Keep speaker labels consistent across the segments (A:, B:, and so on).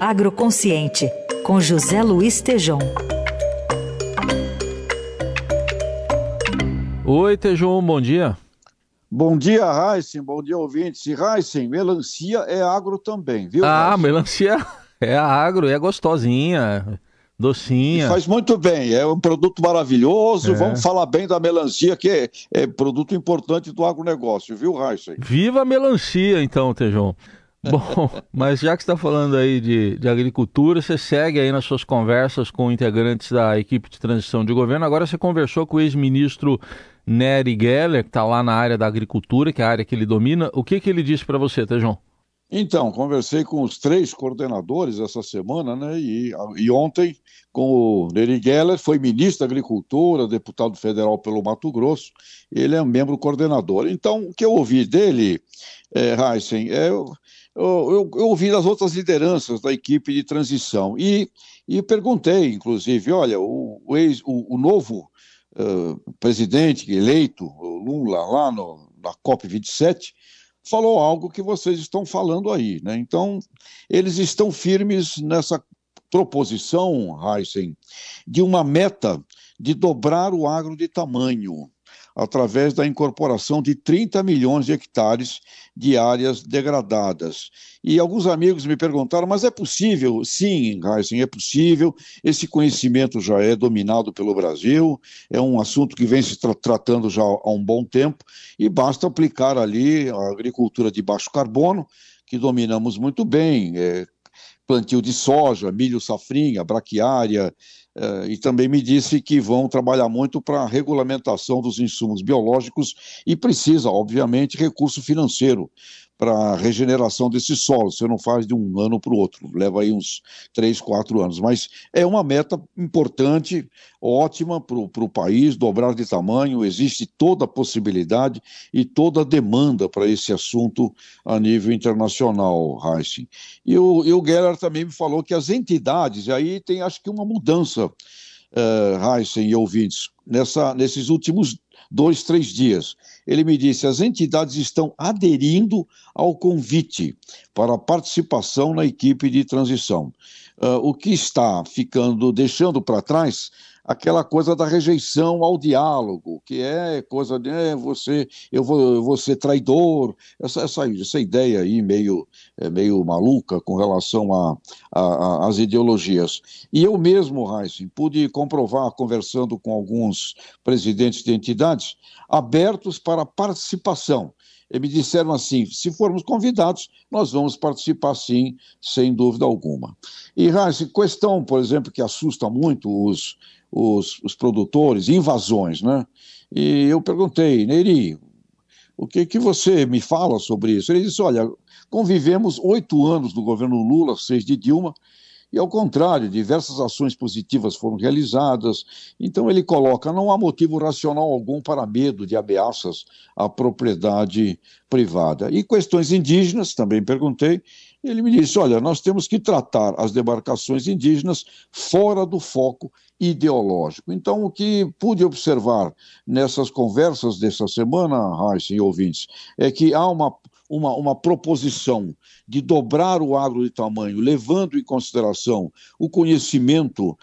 A: Agroconsciente, com José Luiz Tejom.
B: Oi, Tejom, bom dia.
C: Bom dia, Heisen. Bom dia, ouvintes. E melancia é agro também, viu?
B: Ah,
C: Heisen?
B: melancia é agro, é gostosinha, docinha.
C: E faz muito bem, é um produto maravilhoso. É. Vamos falar bem da melancia, que é, é produto importante do agronegócio, viu, Heisen?
B: Viva a melancia, então, Tejão. Bom, mas já que está falando aí de, de agricultura, você segue aí nas suas conversas com integrantes da equipe de transição de governo. Agora você conversou com o ex-ministro Nery Geller, que está lá na área da agricultura, que é a área que ele domina. O que, que ele disse para você, Tejão?
C: Então, conversei com os três coordenadores essa semana, né? E, e ontem com o Nery Geller, foi ministro da Agricultura, deputado federal pelo Mato Grosso, ele é um membro coordenador. Então, o que eu ouvi dele, é, Heisen, é, eu, eu, ouvi das outras lideranças da equipe de transição e, e perguntei, inclusive, olha, o, o, ex, o, o novo uh, presidente eleito, Lula, lá no, na COP27, falou algo que vocês estão falando aí, né? Então, eles estão firmes nessa proposição, Heisen, de uma meta de dobrar o agro de tamanho através da incorporação de 30 milhões de hectares de áreas degradadas. E alguns amigos me perguntaram, mas é possível? Sim, Heisen, é possível. Esse conhecimento já é dominado pelo Brasil, é um assunto que vem se tra tratando já há um bom tempo, e basta aplicar ali a agricultura de baixo carbono, que dominamos muito bem, é, plantio de soja, milho safrinha, braquiária, Uh, e também me disse que vão trabalhar muito para a regulamentação dos insumos biológicos e precisa, obviamente, recurso financeiro para a regeneração desse solo. Você não faz de um ano para o outro, leva aí uns três, quatro anos. Mas é uma meta importante, ótima para o país, dobrar de tamanho. Existe toda a possibilidade e toda a demanda para esse assunto a nível internacional, Heissing. E o, e o também me falou que as entidades, aí tem acho que uma mudança, uh, Heissing e ouvintes, nessa, nesses últimos dois, três dias. Ele me disse: as entidades estão aderindo ao convite para participação na equipe de transição. Uh, o que está ficando, deixando para trás aquela coisa da rejeição ao diálogo, que é coisa de é, você, eu vou, eu vou ser traidor, essa, essa, essa ideia aí meio, é, meio maluca com relação às ideologias. E eu mesmo, Heisen, pude comprovar, conversando com alguns presidentes de entidades, abertos para participação. E me disseram assim: se formos convidados, nós vamos participar sim, sem dúvida alguma. E, Heisen, questão, por exemplo, que assusta muito os, os, os produtores, invasões, né? E eu perguntei, Neri, o que, que você me fala sobre isso? Ele disse, olha, convivemos oito anos no governo Lula, seis de Dilma, e ao contrário, diversas ações positivas foram realizadas. Então ele coloca: não há motivo racional algum para medo de ameaças à propriedade privada. E questões indígenas, também perguntei. Ele me disse: olha, nós temos que tratar as demarcações indígenas fora do foco ideológico. Então, o que pude observar nessas conversas dessa semana, Raíssa e ouvintes, é que há uma uma, uma proposição de dobrar o agro de tamanho, levando em consideração o conhecimento uh,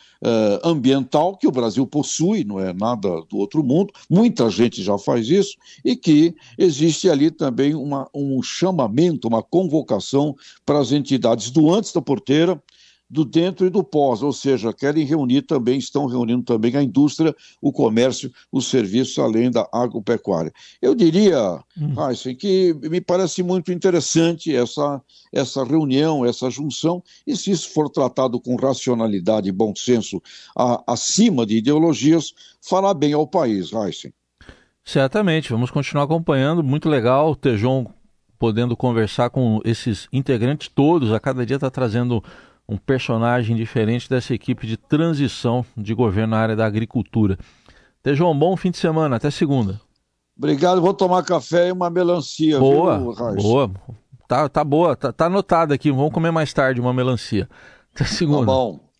C: ambiental que o Brasil possui, não é nada do outro mundo, muita gente já faz isso, e que existe ali também uma, um chamamento, uma convocação para as entidades do antes da porteira, do dentro e do pós, ou seja, querem reunir também, estão reunindo também a indústria, o comércio, os serviços, além da agropecuária. Eu diria, hum. Heisen, que me parece muito interessante essa, essa reunião, essa junção, e se isso for tratado com racionalidade e bom senso a, acima de ideologias, fará bem ao país, Heisen.
B: Certamente, vamos continuar acompanhando, muito legal, Tejon podendo conversar com esses integrantes todos, a cada dia está trazendo um personagem diferente dessa equipe de transição de governo na área da agricultura. Tejão, um bom fim de semana, até segunda.
C: Obrigado, vou tomar café e uma melancia.
B: Boa, viu, boa. Tá, tá boa, tá, tá anotado aqui, vamos comer mais tarde uma melancia. Até segunda. Tá bom.